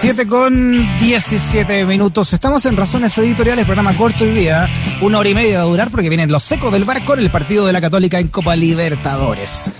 7 con 17 minutos. Estamos en Razones Editoriales, programa corto hoy día. Una hora y media va a durar porque vienen los secos del barco en el partido de la Católica en Copa Libertadores.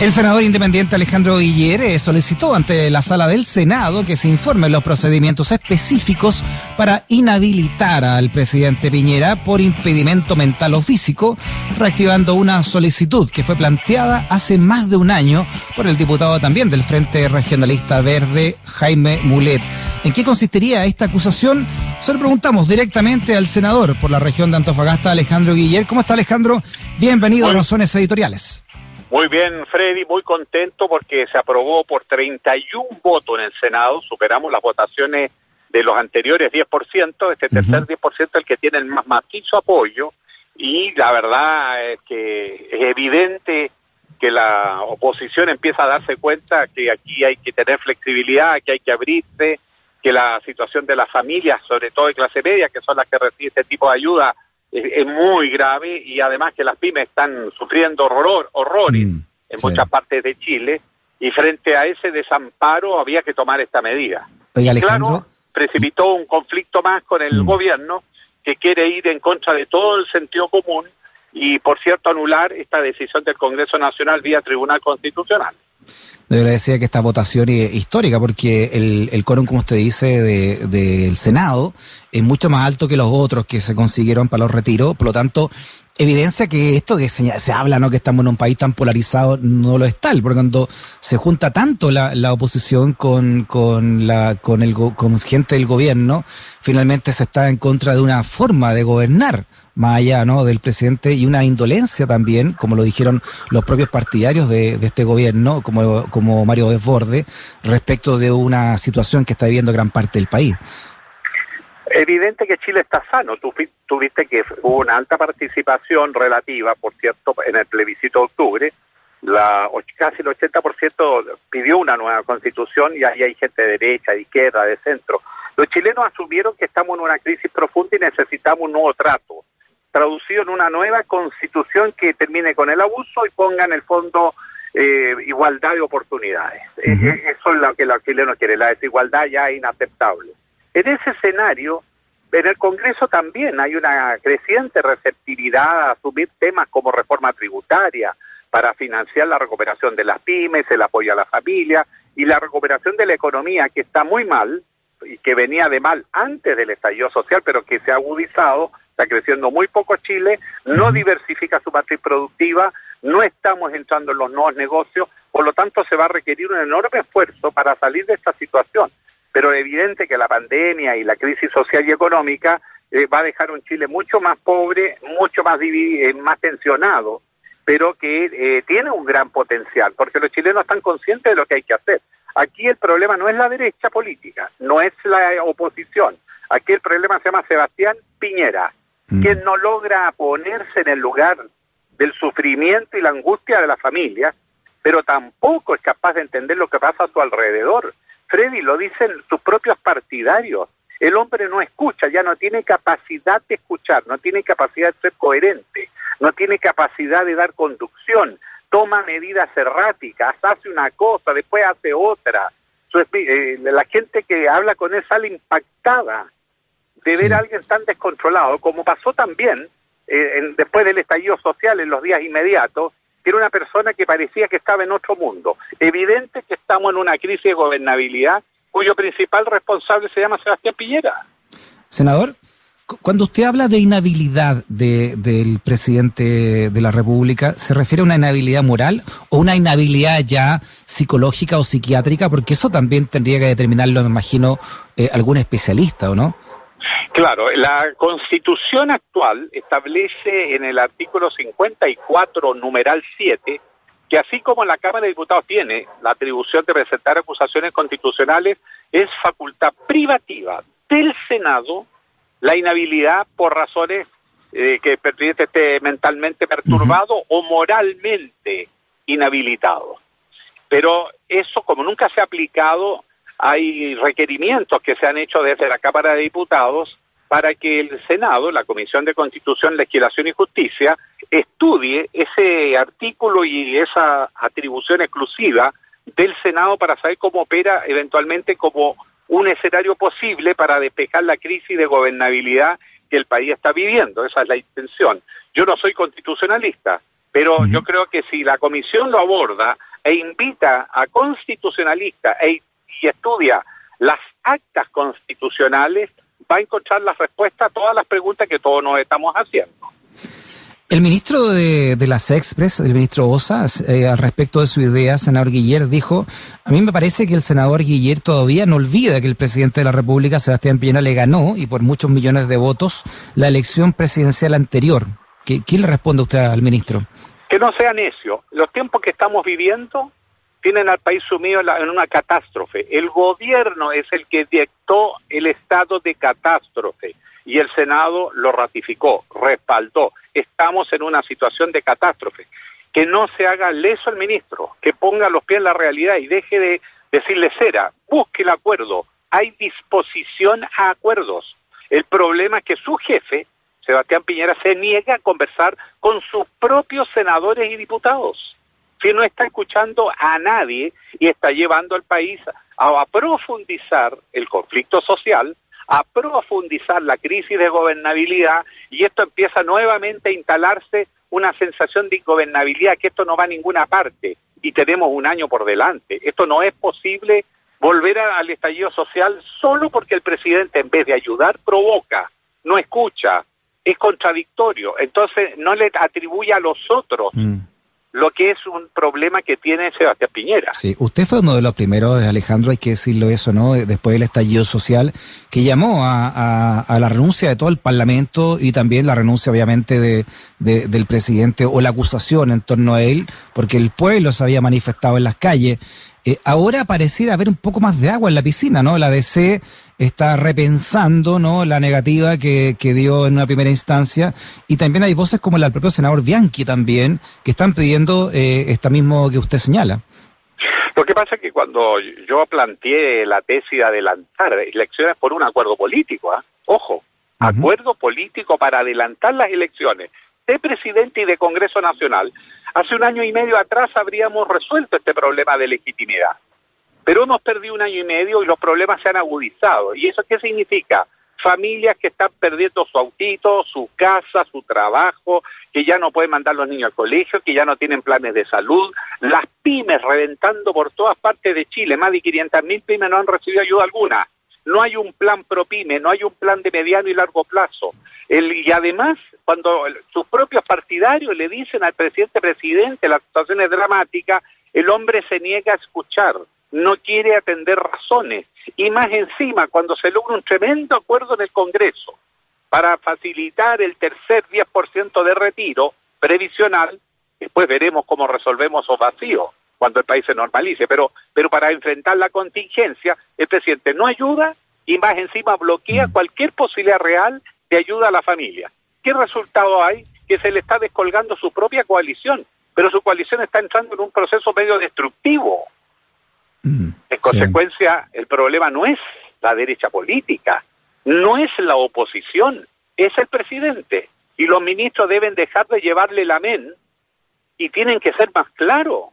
El senador independiente Alejandro Guiller eh, solicitó ante la sala del Senado que se informen los procedimientos específicos para inhabilitar al presidente Piñera por impedimento mental o físico, reactivando una solicitud que fue planteada hace más de un año por el diputado también del Frente Regionalista Verde, Jaime Mulet. ¿En qué consistiría esta acusación? Se lo preguntamos directamente al senador por la región de Antofagasta, Alejandro Guiller. ¿Cómo está Alejandro? Bienvenido a Razones Editoriales. Muy bien, Freddy, muy contento porque se aprobó por 31 votos en el Senado, superamos las votaciones de los anteriores 10%, este tercer 10% es el que tiene el más macizo apoyo. Y la verdad es que es evidente que la oposición empieza a darse cuenta que aquí hay que tener flexibilidad, que hay que abrirse, que la situación de las familias, sobre todo de clase media, que son las que reciben este tipo de ayuda, es, muy grave y además que las pymes están sufriendo horror, horrores mm, en muchas partes de Chile y frente a ese desamparo había que tomar esta medida. Oye, Alejandro. Claro, precipitó un conflicto más con el mm. gobierno que quiere ir en contra de todo el sentido común y, por cierto, anular esta decisión del Congreso Nacional vía Tribunal Constitucional. Yo le decía que esta votación es histórica porque el, el quórum, como usted dice, del de, Senado es mucho más alto que los otros que se consiguieron para los retiros. Por lo tanto, evidencia que esto que se, habla, ¿no? Que estamos en un país tan polarizado, no lo es tal. Porque cuando se junta tanto la, oposición con, con, con, el, con gente del gobierno, finalmente se está en contra de una forma de gobernar más allá ¿no? del presidente y una indolencia también, como lo dijeron los propios partidarios de, este gobierno, como, Mario Desborde, respecto de una situación que está viviendo gran parte del país. Evidente que Chile está sano. Tú, viste que hubo una alta participación relativa, por cierto, en el plebiscito de octubre. La, casi el 80% pidió una nueva constitución y ahí hay gente de derecha, de izquierda, de centro. Los chilenos asumieron que estamos en una crisis profunda y necesitamos un nuevo trato traducido en una nueva constitución que termine con el abuso y ponga en el fondo eh, igualdad de oportunidades. Eh, eh, eso es lo que los chilenos quieren, la desigualdad ya es inaceptable. En ese escenario, en el Congreso también hay una creciente receptividad a asumir temas como reforma tributaria para financiar la recuperación de las pymes, el apoyo a la familia y la recuperación de la economía que está muy mal y que venía de mal antes del estallido social, pero que se ha agudizado está creciendo muy poco Chile, no diversifica su matriz productiva, no estamos entrando en los nuevos negocios, por lo tanto se va a requerir un enorme esfuerzo para salir de esta situación. Pero es evidente que la pandemia y la crisis social y económica eh, va a dejar un Chile mucho más pobre, mucho más dividido, eh, más tensionado, pero que eh, tiene un gran potencial, porque los chilenos están conscientes de lo que hay que hacer. Aquí el problema no es la derecha política, no es la oposición. Aquí el problema se llama Sebastián Piñera. Mm. que no logra ponerse en el lugar del sufrimiento y la angustia de la familia, pero tampoco es capaz de entender lo que pasa a su alrededor. Freddy lo dicen sus propios partidarios. El hombre no escucha, ya no tiene capacidad de escuchar, no tiene capacidad de ser coherente, no tiene capacidad de dar conducción, toma medidas erráticas, hace una cosa, después hace otra. Eh, la gente que habla con él sale impactada de ver a alguien tan descontrolado, como pasó también eh, después del estallido social en los días inmediatos, que era una persona que parecía que estaba en otro mundo. Evidente que estamos en una crisis de gobernabilidad cuyo principal responsable se llama Sebastián Piñera. Senador, cuando usted habla de inhabilidad del presidente de la República, ¿se refiere a una inhabilidad moral o una inhabilidad ya psicológica o psiquiátrica? Porque eso también tendría que determinarlo, me imagino, eh, algún especialista, ¿o no? Claro, la constitución actual establece en el artículo 54, numeral 7, que así como la Cámara de Diputados tiene la atribución de presentar acusaciones constitucionales, es facultad privativa del Senado la inhabilidad por razones eh, que el presidente esté mentalmente perturbado o moralmente inhabilitado. Pero eso, como nunca se ha aplicado, hay requerimientos que se han hecho desde la Cámara de Diputados para que el Senado, la Comisión de Constitución, Legislación y Justicia, estudie ese artículo y esa atribución exclusiva del Senado para saber cómo opera eventualmente como un escenario posible para despejar la crisis de gobernabilidad que el país está viviendo. Esa es la intención. Yo no soy constitucionalista, pero yo creo que si la comisión lo aborda e invita a constitucionalistas e, y estudia las actas constitucionales, va a encontrar la respuesta a todas las preguntas que todos nos estamos haciendo. El ministro de, la Sexpress, el ministro Osa, eh, al respecto de su idea, senador Guiller, dijo, a mí me parece que el senador Guiller todavía no olvida que el presidente de la República, Sebastián Piñera, le ganó, y por muchos millones de votos, la elección presidencial anterior. ¿Qué, ¿Quién le responde usted al ministro? Que no sea necio. Los tiempos que estamos viviendo tienen al país sumido en una catástrofe. El gobierno es el que dictó el estado de catástrofe y el Senado lo ratificó, respaldó. Estamos en una situación de catástrofe. Que no se haga leso el ministro, que ponga los pies en la realidad y deje de decirle cera, busque el acuerdo. Hay disposición a acuerdos. El problema es que su jefe, Sebastián Piñera, se niega a conversar con sus propios senadores y diputados. Si no está escuchando a nadie y está llevando al país a profundizar el conflicto social, a profundizar la crisis de gobernabilidad y esto empieza nuevamente a instalarse una sensación de ingobernabilidad, que esto no va a ninguna parte y tenemos un año por delante. Esto no es posible volver al estallido social solo porque el presidente en vez de ayudar provoca, no escucha, es contradictorio, entonces no le atribuye a los otros. Mm lo que es un problema que tiene Sebastián Piñera. Sí, usted fue uno de los primeros, Alejandro, hay que decirlo eso, ¿no? Después del estallido social, que llamó a, la renuncia de todo el Parlamento y también la renuncia, obviamente, de, del presidente o la acusación en torno a él, porque el pueblo se había manifestado en las calles. Eh, ahora pareciera haber un poco más de agua en la piscina, ¿no? La DC está repensando, ¿no? La negativa que, que dio en una primera instancia y también hay voces como la del propio senador Bianchi también que están pidiendo eh, esta mismo que usted señala. Lo que pasa es que cuando yo planteé la tesis de adelantar elecciones por un acuerdo político, ¿ah? ojo, acuerdo político para adelantar las elecciones de presidente y de Congreso Nacional, hace un año y medio atrás habríamos resuelto este problema de legitimidad. Pero hemos perdido un año y medio y los problemas se han agudizado. ¿Y eso qué significa? Familias que están perdiendo su autito, su casa, su trabajo, que ya no pueden mandar los niños al colegio, que ya no tienen planes de salud, las pymes reventando por todas partes de Chile, más de 500 mil pymes no han recibido ayuda alguna. No hay un plan pro pyme, no hay un plan de mediano y largo plazo. y además, cuando sus propios partidarios le dicen al presidente, presidente, la situación es dramática, el hombre se niega a escuchar no quiere atender razones. Y más encima, cuando se logra un tremendo acuerdo en el Congreso para facilitar el tercer 10% de retiro previsional, después veremos cómo resolvemos esos vacíos cuando el país se normalice, pero, pero para enfrentar la contingencia, el presidente no ayuda y más encima bloquea mm. cualquier posibilidad real de ayuda a la familia. ¿Qué resultado hay? Que se le está descolgando su propia coalición, pero su coalición está entrando en un proceso medio destructivo. Mm, en consecuencia, el problema no es la derecha política, no es la oposición, es el presidente. Y los ministros deben dejar de llevarle la men y tienen que ser más claros.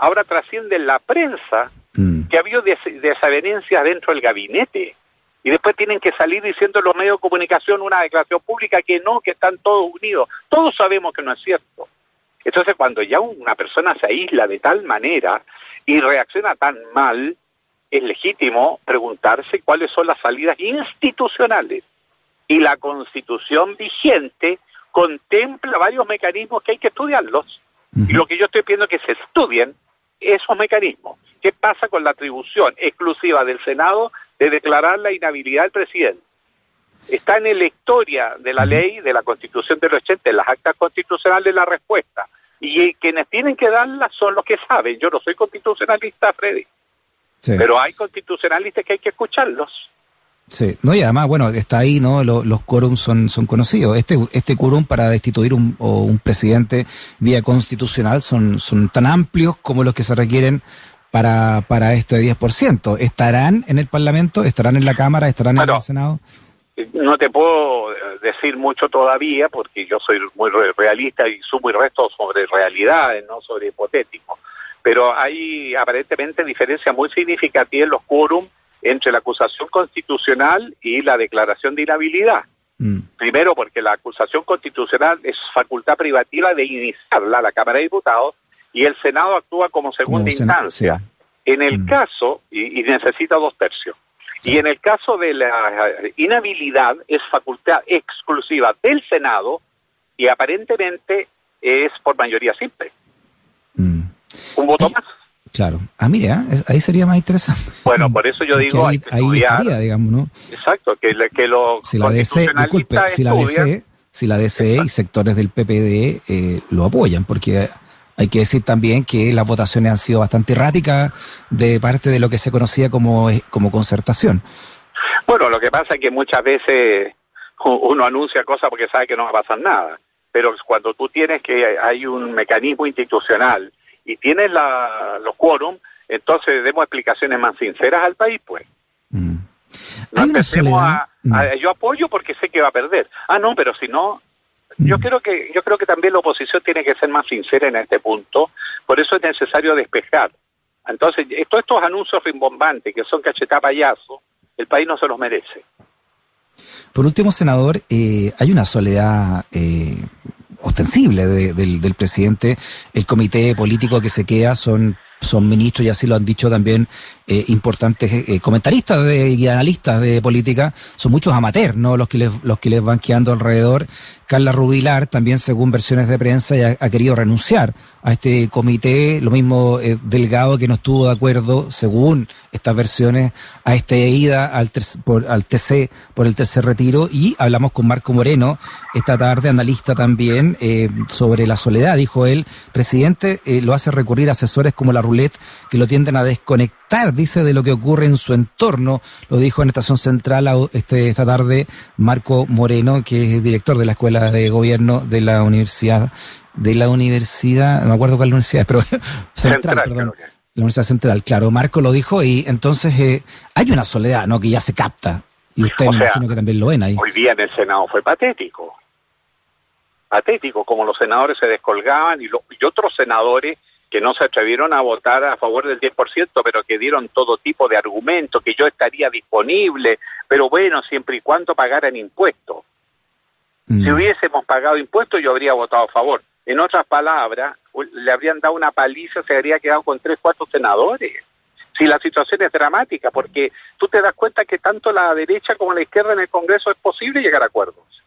Ahora trasciende en la prensa mm. que ha habido desavenencias dentro del gabinete. Y después tienen que salir diciendo los medios de comunicación una declaración pública que no, que están todos unidos. Todos sabemos que no es cierto. Entonces, cuando ya una persona se aísla de tal manera y reacciona tan mal, es legítimo preguntarse cuáles son las salidas institucionales. Y la constitución vigente contempla varios mecanismos que hay que estudiarlos. Y lo que yo estoy pidiendo es que se estudien esos mecanismos. ¿Qué pasa con la atribución exclusiva del Senado de declarar la inhabilidad del presidente? Está en la historia de la ley, de la Constitución del 80, en las actas constitucionales la respuesta. Y quienes tienen que darla son los que saben. Yo no soy constitucionalista, Freddy. Pero hay constitucionalistas que hay que escucharlos. Sí, no, y además, bueno, está ahí, ¿no? Los, los quórums son, son conocidos. Este, este quórum para destituir un, un presidente vía constitucional son, son tan amplios como los que se requieren para, para este 10%. ¿Estarán en el Parlamento? ¿Estarán en la Cámara? ¿Estarán en el Senado? No te puedo decir mucho todavía porque yo soy muy realista y sumo y resto sobre realidades, no sobre hipotéticos. Pero hay aparentemente diferencias muy significativas en los quórum entre la acusación constitucional y la declaración de inhabilidad. Mm. Primero, porque la acusación constitucional es facultad privativa de iniciarla a la Cámara de Diputados y el Senado actúa como segunda instancia. En el mm. caso, y, necesita dos tercios, y en el caso de la inhabilidad es facultad exclusiva del Senado y aparentemente es por mayoría simple. Mm. Un voto más. Claro. Ah, mire, ¿ah? ahí sería más interesante. Bueno, por eso yo digo, ahí, estaría, digamos, ¿no? Exacto, que, que lo si la DC, disculpe, si la DC, si la DC y sectores del PPD eh, lo apoyan, porque hay que decir también que las votaciones han sido bastante erráticas de parte de lo que se conocía como, como concertación. Bueno, lo que pasa es que muchas veces uno anuncia cosas porque sabe que no va a pasar nada, pero cuando tú tienes que hay un mecanismo institucional y tienes la, los quórum, entonces demos explicaciones más sinceras al país, pues. Mm. No a, mm. yo apoyo porque sé que va a perder. Ah, no, pero si no, yo mm. creo que yo creo que también la oposición tiene que ser más sincera en este punto. Por eso es necesario despejar. Entonces, todos estos anuncios rimbombantes que son cachetá payaso, el país no se los merece. Por último, senador, eh, hay una soledad eh, ostensible del, del presidente. El comité político que se queda son son ministros y así lo han dicho también eh, importantes eh, comentaristas de, y analistas de política, son muchos amateurs, ¿no? Los que les, los que les van quedando alrededor. Carla Rubilar, también según versiones de prensa, ya ha querido renunciar a este comité, lo mismo eh, Delgado que no estuvo de acuerdo, según estas versiones, a esta ida al, por, al TC por el tercer retiro y hablamos con Marco Moreno esta tarde, analista también, sobre la soledad, dijo él, presidente, lo hace recurrir a asesores como la roulette que lo tienden a desconectar, dice, de lo que ocurre en su entorno, lo dijo en Estación Central este, esta tarde Marco Moreno, que es director de la Escuela de Gobierno de la Universidad de la universidad, no me acuerdo cuál universidad, pero central, perdón. La Universidad Central, claro, Marco lo dijo y entonces eh, hay una soledad, ¿no? Que ya se capta. Y usted me imagino que también lo ven ahí. Hoy día en el Senado fue patético. Patético, como los senadores se descolgaban y, y otros senadores que no se atrevieron a votar a favor del 10%, pero que dieron todo tipo de argumentos, que yo estaría disponible, pero bueno, siempre y cuando pagaran impuestos. Si mm. hubiésemos pagado impuestos, yo habría votado a favor. En otras palabras, le habrían dado una paliza, se habría quedado con tres, cuatro senadores. Si la situación es dramática, porque tú te das cuenta que tanto la derecha como la izquierda en el Congreso es posible llegar a acuerdos.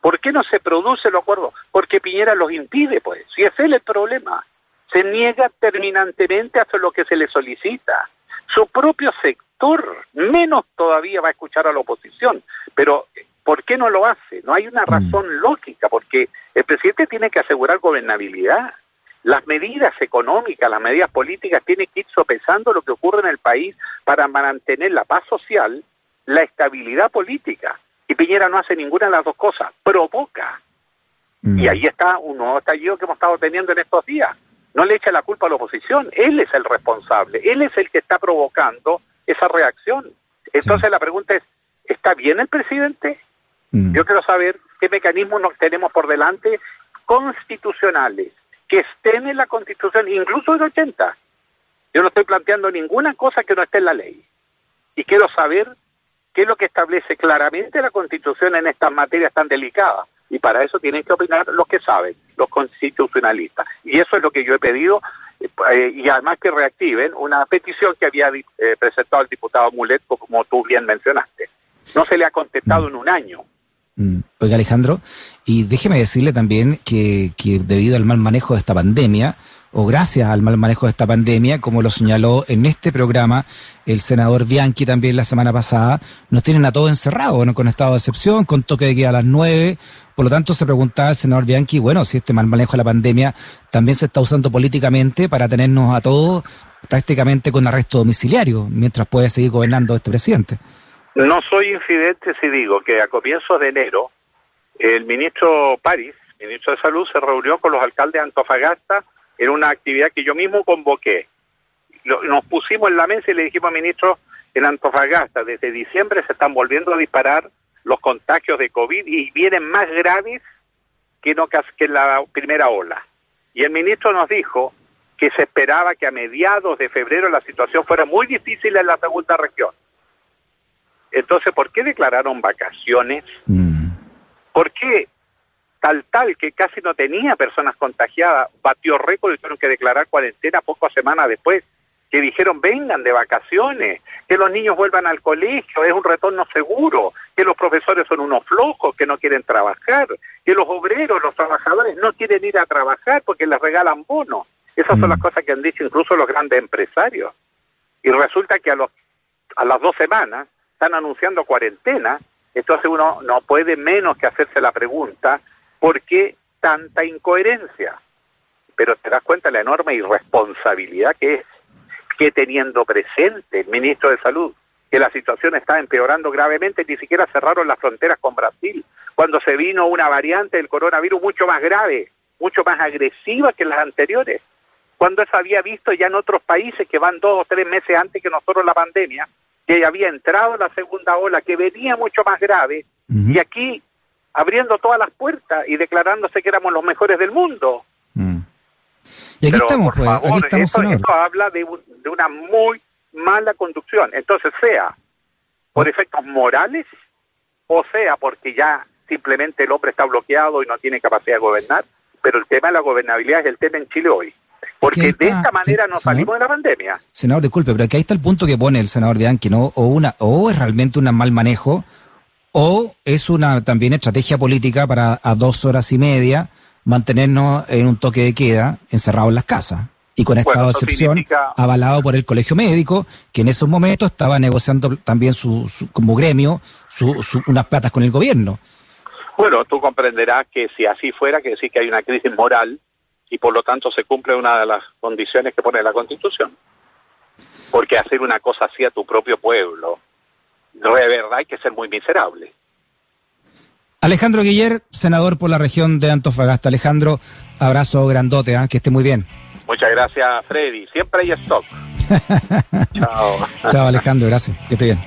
¿Por qué no se produce el acuerdo? Porque Piñera los impide, pues. Si es él el problema. Se niega terminantemente a hacer lo que se le solicita. Su propio sector menos todavía va a escuchar a la oposición. Pero ¿Por qué no lo hace? No hay una mm. razón lógica, porque el presidente tiene que asegurar gobernabilidad. Las medidas económicas, las medidas políticas tienen que ir sopesando lo que ocurre en el país para mantener la paz social, la estabilidad política. Y Piñera no hace ninguna de las dos cosas, provoca. Mm. Y ahí está un nuevo estallido que hemos estado teniendo en estos días. No le echa la culpa a la oposición, él es el responsable, él es el que está provocando esa reacción. Entonces la pregunta es, ¿está bien el presidente? Mm. Yo quiero saber qué mecanismos nos tenemos por delante constitucionales que estén en la Constitución, incluso en 80. Yo no estoy planteando ninguna cosa que no esté en la ley. Y quiero saber qué es lo que establece claramente la Constitución en estas materias tan delicadas. Y para eso tienen que opinar los que saben, los constitucionalistas. Y eso es lo que yo he pedido, eh, y además que reactiven una petición que había eh, presentado el diputado Mulet, como tú bien mencionaste. No se le ha contestado en un año. Mm. Oiga Alejandro, y déjeme decirle también que debido al mal manejo de esta pandemia, o gracias al mal manejo de esta pandemia, como lo señaló en este programa el senador Bianchi también la semana pasada, nos tienen a todos encerrados, bueno, con estado de excepción, con toque de queda a las nueve. Por lo tanto, se preguntaba el senador Bianchi, bueno, si este mal manejo de la pandemia también se está usando políticamente para tenernos a todos prácticamente con arresto domiciliario, mientras puede seguir gobernando este presidente. No soy infidente si digo que a comienzos de enero el ministro París, ministro de Salud, se reunió con los alcaldes de Antofagasta en una actividad que yo mismo convoqué. Nos pusimos en la mesa y le dijimos al ministro, en Antofagasta desde diciembre se están volviendo a disparar los contagios de COVID y vienen más graves que, no, que en la primera ola. Y el ministro nos dijo que se esperaba que a mediados de febrero la situación fuera muy difícil en la segunda región Entonces, ¿por qué declararon vacaciones? Mm. ¿Por qué tal tal que casi no tenía personas contagiadas batió récord y tuvieron que declarar cuarentena pocas semanas después? Que dijeron vengan de vacaciones, que los niños vuelvan al colegio, es un retorno seguro, que los profesores son unos flojos, que no quieren trabajar, que los obreros, los trabajadores no quieren ir a trabajar porque les regalan bonos. Esas son las mm. cosas que han dicho incluso los grandes empresarios. Y resulta que a, los, a las dos semanas están anunciando cuarentena, entonces uno no puede menos que hacerse la pregunta, ¿por qué tanta incoherencia? Pero te das cuenta la enorme irresponsabilidad que es que teniendo presente el ministro de Salud que la situación está empeorando gravemente, ni siquiera cerraron las fronteras con Brasil, cuando se vino una variante del coronavirus mucho más grave, mucho más agresiva que las anteriores, cuando se había visto ya en otros países que van dos o tres meses antes que nosotros la pandemia, que había entrado la segunda ola, que venía mucho más grave, y aquí abriendo todas las puertas y declarándose que éramos los mejores del mundo. Mm. Y aquí estamos, pues, aquí estamos esto, habla de, de, una muy mala conducción. Entonces, sea por oh. efectos morales o sea porque ya simplemente el hombre está bloqueado y no tiene capacidad de gobernar, pero el tema de la gobernabilidad es el tema en Chile hoy. Porque de esta manera no salimos de la pandemia. Senador, disculpe, pero aquí ahí está el punto que pone el senador Bianchi, ¿no? O, una, o es realmente un mal manejo, o es una también estrategia política para a dos horas y media mantenernos en un toque de queda encerrados en las casas y con estado de excepción avalado por el colegio médico que en esos momentos estaba negociando también su, como gremio unas platas con el gobierno. Bueno, tú comprenderás que si así fuera, que decir que hay una crisis moral y por lo tanto se cumple una de las condiciones que pone la Constitución. Porque hacer una cosa así a tu propio pueblo, de verdad hay que ser muy miserable. Alejandro Guiller, senador por la región de Antofagasta. Alejandro, abrazo grandote, ¿eh? que esté muy bien. Muchas gracias, Freddy. Siempre hay stock. Chao. Chao, Alejandro, gracias. Que esté bien.